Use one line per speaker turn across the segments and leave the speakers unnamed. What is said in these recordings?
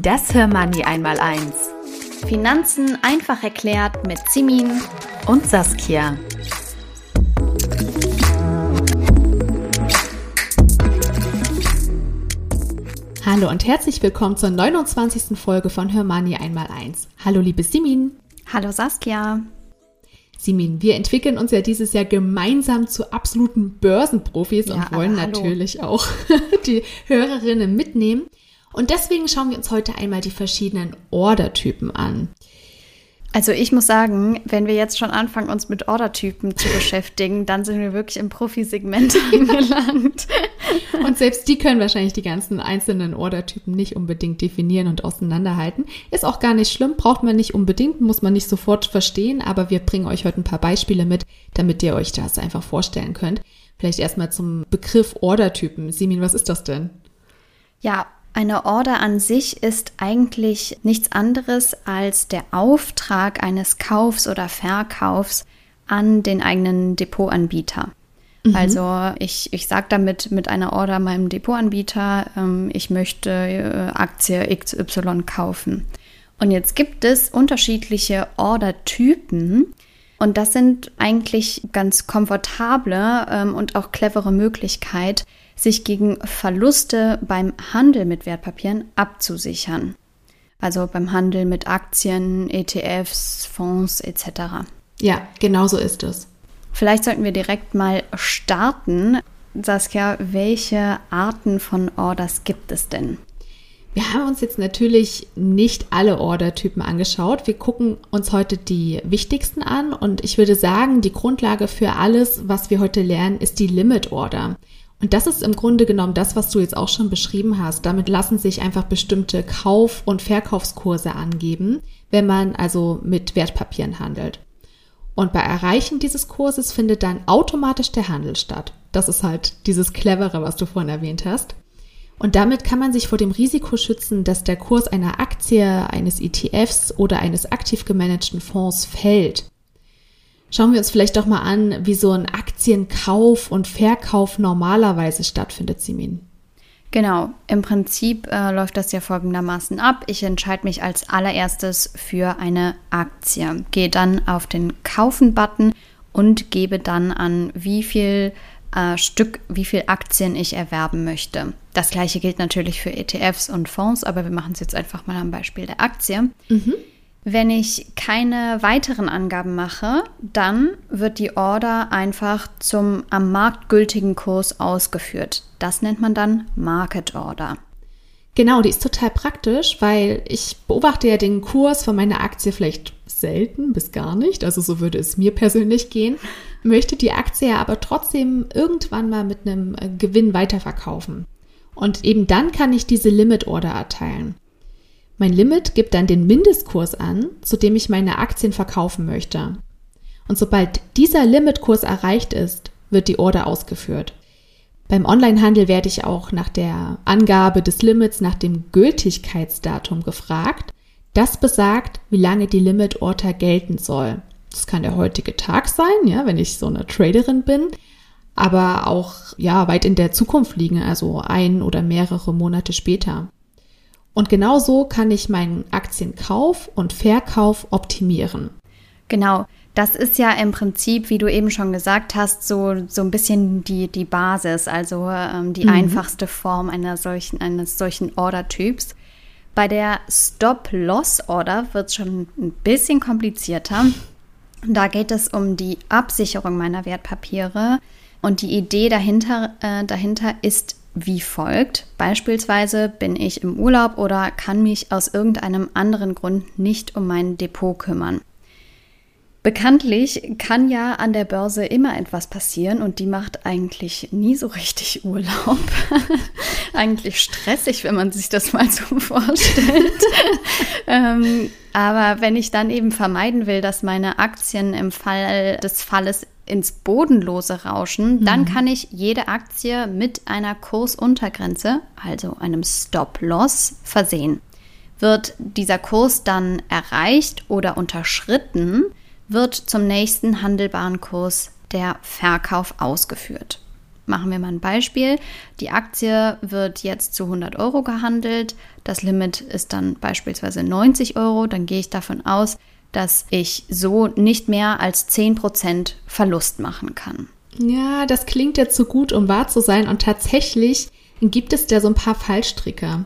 Das Hörmoney einmal eins.
Finanzen einfach erklärt mit Simin
und Saskia. Hallo und herzlich willkommen zur 29. Folge von Hörmoney einmal eins. Hallo liebe Simin.
Hallo Saskia.
Simin, wir entwickeln uns ja dieses Jahr gemeinsam zu absoluten Börsenprofis ja, und wollen natürlich auch die Hörerinnen mitnehmen. Und deswegen schauen wir uns heute einmal die verschiedenen Ordertypen an.
Also ich muss sagen, wenn wir jetzt schon anfangen, uns mit Ordertypen zu beschäftigen, dann sind wir wirklich im Profisegment angelangt.
Und selbst die können wahrscheinlich die ganzen einzelnen Ordertypen nicht unbedingt definieren und auseinanderhalten. Ist auch gar nicht schlimm, braucht man nicht unbedingt, muss man nicht sofort verstehen, aber wir bringen euch heute ein paar Beispiele mit, damit ihr euch das einfach vorstellen könnt. Vielleicht erstmal zum Begriff Ordertypen. Simin, was ist das denn?
Ja, eine Order an sich ist eigentlich nichts anderes als der Auftrag eines Kaufs oder Verkaufs an den eigenen Depotanbieter. Mhm. Also ich, ich sage damit mit einer Order meinem Depotanbieter, ähm, ich möchte äh, Aktie XY kaufen. Und jetzt gibt es unterschiedliche Ordertypen. Und das sind eigentlich ganz komfortable ähm, und auch clevere Möglichkeit, sich gegen Verluste beim Handel mit Wertpapieren abzusichern. Also beim Handel mit Aktien, ETFs, Fonds etc.
Ja, genau so ist es.
Vielleicht sollten wir direkt mal starten. Saskia, welche Arten von Orders gibt es denn?
Wir haben uns jetzt natürlich nicht alle Ordertypen angeschaut. Wir gucken uns heute die wichtigsten an und ich würde sagen, die Grundlage für alles, was wir heute lernen, ist die Limit Order. Und das ist im Grunde genommen das, was du jetzt auch schon beschrieben hast. Damit lassen sich einfach bestimmte Kauf- und Verkaufskurse angeben, wenn man also mit Wertpapieren handelt. Und bei Erreichen dieses Kurses findet dann automatisch der Handel statt. Das ist halt dieses Clevere, was du vorhin erwähnt hast. Und damit kann man sich vor dem Risiko schützen, dass der Kurs einer Aktie, eines ETFs oder eines aktiv gemanagten Fonds fällt. Schauen wir uns vielleicht doch mal an, wie so ein Aktienkauf und Verkauf normalerweise stattfindet, Simin.
Genau, im Prinzip äh, läuft das ja folgendermaßen ab. Ich entscheide mich als allererstes für eine Aktie, gehe dann auf den Kaufen-Button und gebe dann an, wie viel äh, Stück, wie viel Aktien ich erwerben möchte. Das gleiche gilt natürlich für ETFs und Fonds, aber wir machen es jetzt einfach mal am Beispiel der Aktie. Mhm. Wenn ich keine weiteren Angaben mache, dann wird die Order einfach zum am Markt gültigen Kurs ausgeführt. Das nennt man dann Market Order.
Genau, die ist total praktisch, weil ich beobachte ja den Kurs von meiner Aktie vielleicht selten bis gar nicht, also so würde es mir persönlich gehen, möchte die Aktie aber trotzdem irgendwann mal mit einem äh, Gewinn weiterverkaufen. Und eben dann kann ich diese Limit Order erteilen. Mein Limit gibt dann den Mindestkurs an, zu dem ich meine Aktien verkaufen möchte. Und sobald dieser Limitkurs erreicht ist, wird die Order ausgeführt. Beim Onlinehandel werde ich auch nach der Angabe des Limits nach dem Gültigkeitsdatum gefragt. Das besagt, wie lange die Limit-Order gelten soll. Das kann der heutige Tag sein, ja, wenn ich so eine Traderin bin, aber auch ja weit in der Zukunft liegen, also ein oder mehrere Monate später. Und genau so kann ich meinen Aktienkauf und Verkauf optimieren.
Genau. Das ist ja im Prinzip, wie du eben schon gesagt hast, so, so ein bisschen die, die Basis, also ähm, die mhm. einfachste Form einer solchen, eines solchen Ordertyps. Bei der Stop-Loss-Order wird es schon ein bisschen komplizierter. Da geht es um die Absicherung meiner Wertpapiere. Und die Idee dahinter, äh, dahinter ist wie folgt. Beispielsweise bin ich im Urlaub oder kann mich aus irgendeinem anderen Grund nicht um mein Depot kümmern. Bekanntlich kann ja an der Börse immer etwas passieren und die macht eigentlich nie so richtig Urlaub. eigentlich stressig, wenn man sich das mal so vorstellt. ähm, aber wenn ich dann eben vermeiden will, dass meine Aktien im Fall des Falles ins Bodenlose rauschen, mhm. dann kann ich jede Aktie mit einer Kursuntergrenze, also einem Stop-Loss, versehen. Wird dieser Kurs dann erreicht oder unterschritten, wird zum nächsten handelbaren Kurs der Verkauf ausgeführt. Machen wir mal ein Beispiel. Die Aktie wird jetzt zu 100 Euro gehandelt. Das Limit ist dann beispielsweise 90 Euro. Dann gehe ich davon aus, dass ich so nicht mehr als 10% Verlust machen kann.
Ja, das klingt jetzt so gut, um wahr zu sein. Und tatsächlich gibt es da so ein paar Fallstricke.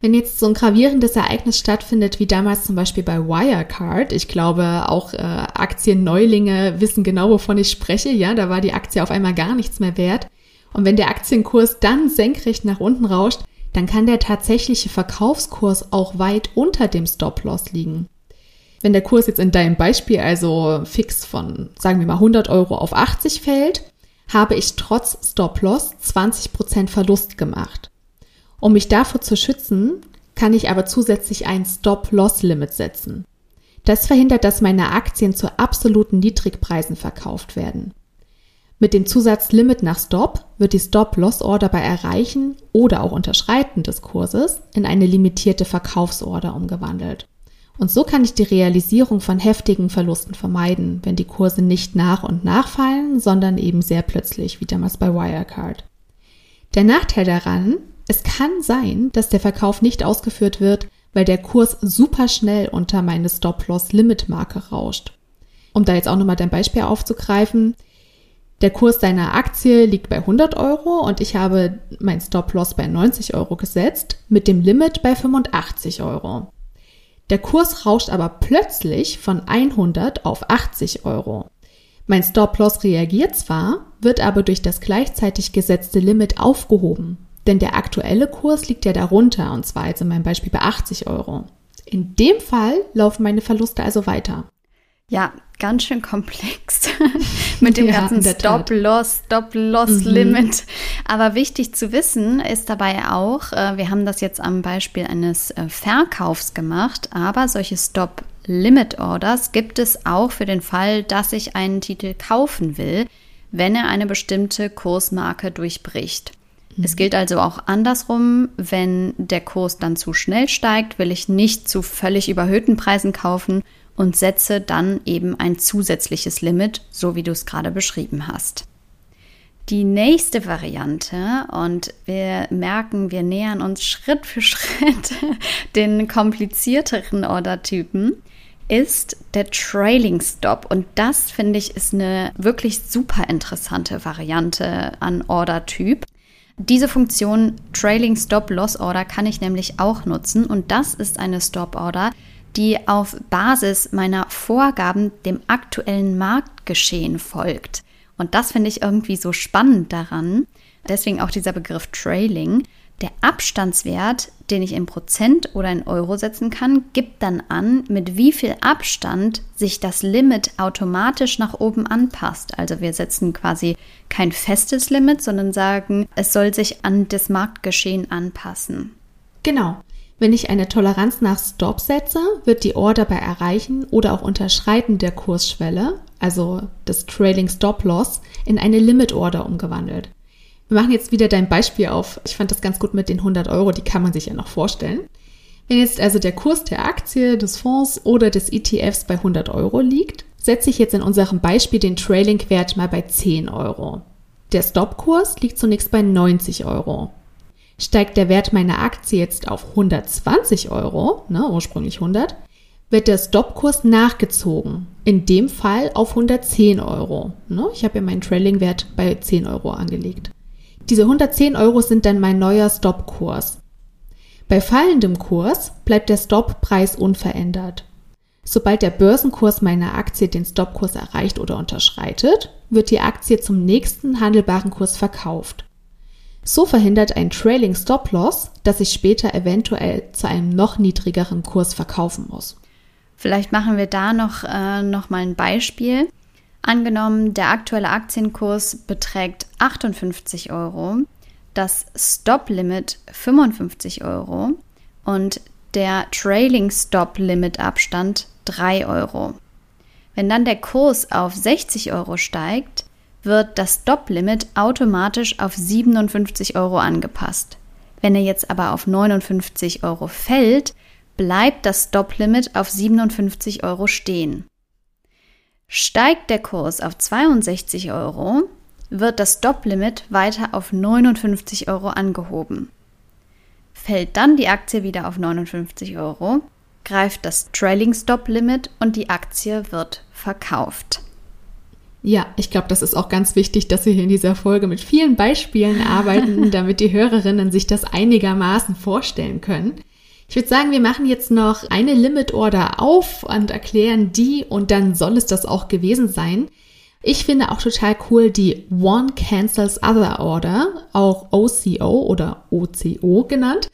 Wenn jetzt so ein gravierendes Ereignis stattfindet, wie damals zum Beispiel bei Wirecard, ich glaube auch äh, Aktienneulinge wissen genau, wovon ich spreche, ja, da war die Aktie auf einmal gar nichts mehr wert. Und wenn der Aktienkurs dann senkrecht nach unten rauscht, dann kann der tatsächliche Verkaufskurs auch weit unter dem Stop-Loss liegen. Wenn der Kurs jetzt in deinem Beispiel also fix von, sagen wir mal, 100 Euro auf 80 fällt, habe ich trotz Stop-Loss 20% Verlust gemacht. Um mich davor zu schützen, kann ich aber zusätzlich ein Stop-Loss-Limit setzen. Das verhindert, dass meine Aktien zu absoluten Niedrigpreisen verkauft werden. Mit dem Zusatz Limit nach Stop wird die Stop-Loss-Order bei Erreichen oder auch Unterschreiten des Kurses in eine limitierte Verkaufsorder umgewandelt. Und so kann ich die Realisierung von heftigen Verlusten vermeiden, wenn die Kurse nicht nach und nach fallen, sondern eben sehr plötzlich, wie damals bei Wirecard. Der Nachteil daran, es kann sein, dass der Verkauf nicht ausgeführt wird, weil der Kurs super schnell unter meine Stop-Loss-Limit-Marke rauscht. Um da jetzt auch nochmal dein Beispiel aufzugreifen, der Kurs deiner Aktie liegt bei 100 Euro und ich habe mein Stop-Loss bei 90 Euro gesetzt, mit dem Limit bei 85 Euro. Der Kurs rauscht aber plötzlich von 100 auf 80 Euro. Mein Stop-Loss reagiert zwar, wird aber durch das gleichzeitig gesetzte Limit aufgehoben. Denn der aktuelle Kurs liegt ja darunter, und zwar jetzt in meinem Beispiel bei 80 Euro. In dem Fall laufen meine Verluste also weiter.
Ja, ganz schön komplex mit dem ja, ganzen Stop-Loss, Stop-Loss-Limit. Mhm. Aber wichtig zu wissen ist dabei auch, äh, wir haben das jetzt am Beispiel eines äh, Verkaufs gemacht, aber solche Stop-Limit-Orders gibt es auch für den Fall, dass ich einen Titel kaufen will, wenn er eine bestimmte Kursmarke durchbricht. Es gilt also auch andersrum, wenn der Kurs dann zu schnell steigt, will ich nicht zu völlig überhöhten Preisen kaufen und setze dann eben ein zusätzliches Limit, so wie du es gerade beschrieben hast. Die nächste Variante, und wir merken, wir nähern uns Schritt für Schritt den komplizierteren Ordertypen, ist der Trailing Stop. Und das finde ich ist eine wirklich super interessante Variante an Ordertyp. Diese Funktion Trailing Stop Loss Order kann ich nämlich auch nutzen und das ist eine Stop Order, die auf Basis meiner Vorgaben dem aktuellen Marktgeschehen folgt. Und das finde ich irgendwie so spannend daran. Deswegen auch dieser Begriff Trailing. Der Abstandswert, den ich in Prozent oder in Euro setzen kann, gibt dann an, mit wie viel Abstand sich das Limit automatisch nach oben anpasst. Also wir setzen quasi kein festes Limit, sondern sagen, es soll sich an das Marktgeschehen anpassen.
Genau. Wenn ich eine Toleranz nach Stop setze, wird die Order bei Erreichen oder auch Unterschreiten der Kursschwelle, also des Trailing Stop Loss, in eine Limit Order umgewandelt. Wir machen jetzt wieder dein Beispiel auf. Ich fand das ganz gut mit den 100 Euro, die kann man sich ja noch vorstellen. Wenn jetzt also der Kurs der Aktie, des Fonds oder des ETFs bei 100 Euro liegt, setze ich jetzt in unserem Beispiel den Trailing-Wert mal bei 10 Euro. Der Stop-Kurs liegt zunächst bei 90 Euro. Steigt der Wert meiner Aktie jetzt auf 120 Euro, ne, ursprünglich 100, wird der Stop-Kurs nachgezogen. In dem Fall auf 110 Euro. Ne? Ich habe ja meinen Trailing-Wert bei 10 Euro angelegt. Diese 110 Euro sind dann mein neuer Stop-Kurs. Bei fallendem Kurs bleibt der Stop-Preis unverändert. Sobald der Börsenkurs meiner Aktie den Stop-Kurs erreicht oder unterschreitet, wird die Aktie zum nächsten handelbaren Kurs verkauft. So verhindert ein Trailing Stop-Loss, dass ich später eventuell zu einem noch niedrigeren Kurs verkaufen muss.
Vielleicht machen wir da noch, äh, noch mal ein Beispiel. Angenommen, der aktuelle Aktienkurs beträgt 58 Euro, das Stop-Limit 55 Euro und der Trailing Stop-Limit-Abstand 3 Euro. Wenn dann der Kurs auf 60 Euro steigt, wird das Stop-Limit automatisch auf 57 Euro angepasst. Wenn er jetzt aber auf 59 Euro fällt, bleibt das Stop-Limit auf 57 Euro stehen. Steigt der Kurs auf 62 Euro, wird das Stop-Limit weiter auf 59 Euro angehoben. Fällt dann die Aktie wieder auf 59 Euro, greift das Trailing Stop Limit und die Aktie wird verkauft.
Ja, ich glaube, das ist auch ganz wichtig, dass wir hier in dieser Folge mit vielen Beispielen arbeiten, damit die Hörerinnen sich das einigermaßen vorstellen können. Ich würde sagen, wir machen jetzt noch eine Limit Order auf und erklären die und dann soll es das auch gewesen sein. Ich finde auch total cool die One Cancels Other Order, auch OCO oder OCO genannt.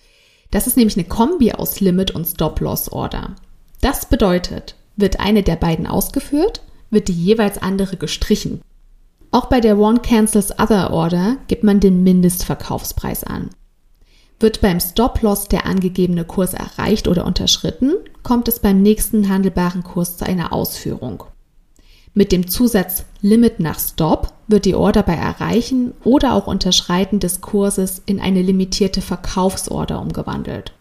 Das ist nämlich eine Kombi aus Limit und Stop-Loss-Order. Das bedeutet, wird eine der beiden ausgeführt, wird die jeweils andere gestrichen. Auch bei der One Cancels Other Order gibt man den Mindestverkaufspreis an. Wird beim Stop-Loss der angegebene Kurs erreicht oder unterschritten, kommt es beim nächsten handelbaren Kurs zu einer Ausführung. Mit dem Zusatz Limit nach Stop wird die Order bei Erreichen oder auch Unterschreiten des Kurses in eine limitierte Verkaufsorder umgewandelt.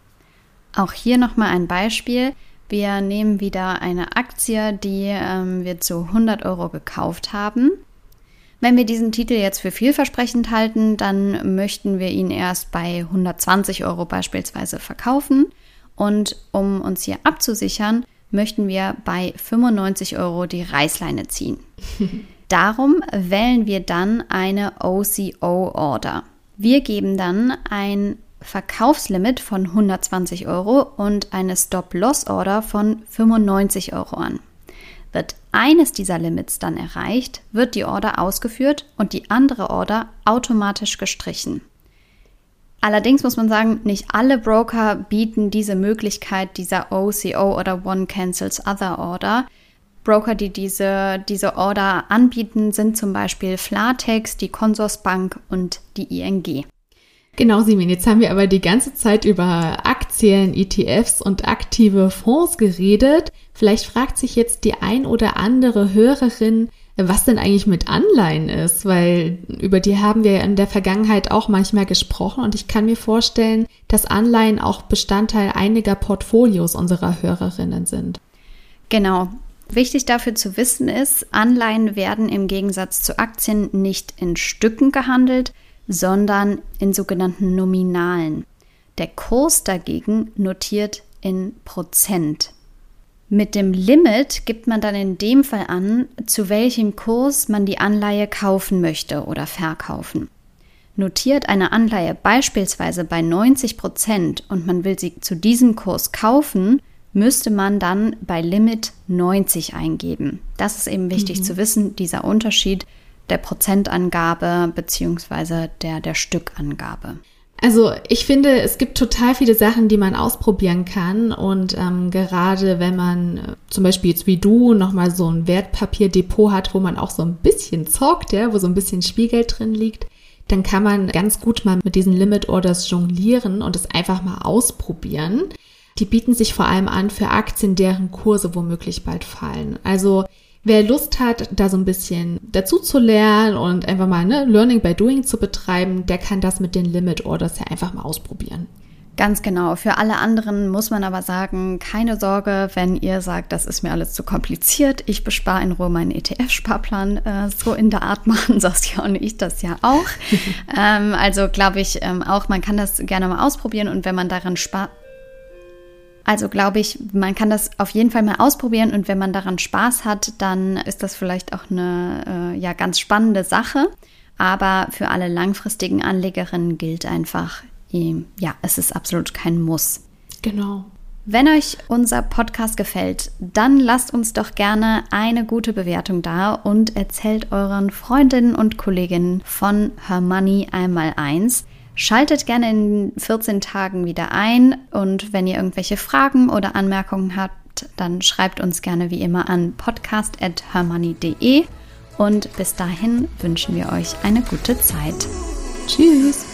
Auch hier nochmal ein Beispiel. Wir nehmen wieder eine Aktie, die ähm, wir zu 100 Euro gekauft haben. Wenn wir diesen Titel jetzt für vielversprechend halten, dann möchten wir ihn erst bei 120 Euro beispielsweise verkaufen. Und um uns hier abzusichern, möchten wir bei 95 Euro die Reißleine ziehen. Darum wählen wir dann eine OCO-Order. Wir geben dann ein Verkaufslimit von 120 Euro und eine Stop-Loss-Order von 95 Euro an. Wird eines dieser Limits dann erreicht, wird die Order ausgeführt und die andere Order automatisch gestrichen. Allerdings muss man sagen, nicht alle Broker bieten diese Möglichkeit dieser OCO oder One Cancels Other Order. Broker, die diese, diese Order anbieten, sind zum Beispiel Flatex, die Consorsbank und die ING.
Genau, Simin, jetzt haben wir aber die ganze Zeit über Aktien, ETFs und aktive Fonds geredet. Vielleicht fragt sich jetzt die ein oder andere Hörerin, was denn eigentlich mit Anleihen ist, weil über die haben wir in der Vergangenheit auch manchmal gesprochen und ich kann mir vorstellen, dass Anleihen auch Bestandteil einiger Portfolios unserer Hörerinnen sind.
Genau. Wichtig dafür zu wissen ist, Anleihen werden im Gegensatz zu Aktien nicht in Stücken gehandelt, sondern in sogenannten Nominalen. Der Kurs dagegen notiert in Prozent. Mit dem Limit gibt man dann in dem Fall an, zu welchem Kurs man die Anleihe kaufen möchte oder verkaufen. Notiert eine Anleihe beispielsweise bei 90 Prozent und man will sie zu diesem Kurs kaufen, müsste man dann bei Limit 90 eingeben. Das ist eben wichtig mhm. zu wissen, dieser Unterschied der Prozentangabe bzw. Der, der Stückangabe.
Also ich finde, es gibt total viele Sachen, die man ausprobieren kann. Und ähm, gerade wenn man äh, zum Beispiel jetzt wie du nochmal so ein Wertpapierdepot hat, wo man auch so ein bisschen zockt, ja, wo so ein bisschen Spielgeld drin liegt, dann kann man ganz gut mal mit diesen Limit Orders jonglieren und es einfach mal ausprobieren. Die bieten sich vor allem an für Aktien, deren Kurse womöglich bald fallen. Also Wer Lust hat, da so ein bisschen dazu zu lernen und einfach mal ne, Learning by Doing zu betreiben, der kann das mit den Limit Orders ja einfach mal ausprobieren.
Ganz genau. Für alle anderen muss man aber sagen, keine Sorge, wenn ihr sagt, das ist mir alles zu kompliziert. Ich bespare in Ruhe meinen ETF-Sparplan. Äh, so in der Art machen Saskia und ich das ja auch. ähm, also glaube ich ähm, auch, man kann das gerne mal ausprobieren und wenn man daran spart, also glaube ich, man kann das auf jeden Fall mal ausprobieren und wenn man daran Spaß hat, dann ist das vielleicht auch eine äh, ja, ganz spannende Sache. Aber für alle langfristigen Anlegerinnen gilt einfach, ja, es ist absolut kein Muss.
Genau.
Wenn euch unser Podcast gefällt, dann lasst uns doch gerne eine gute Bewertung da und erzählt euren Freundinnen und Kolleginnen von Her Money einmal eins. Schaltet gerne in 14 Tagen wieder ein und wenn ihr irgendwelche Fragen oder Anmerkungen habt, dann schreibt uns gerne wie immer an podcast.hermoney.de und bis dahin wünschen wir euch eine gute Zeit.
Tschüss!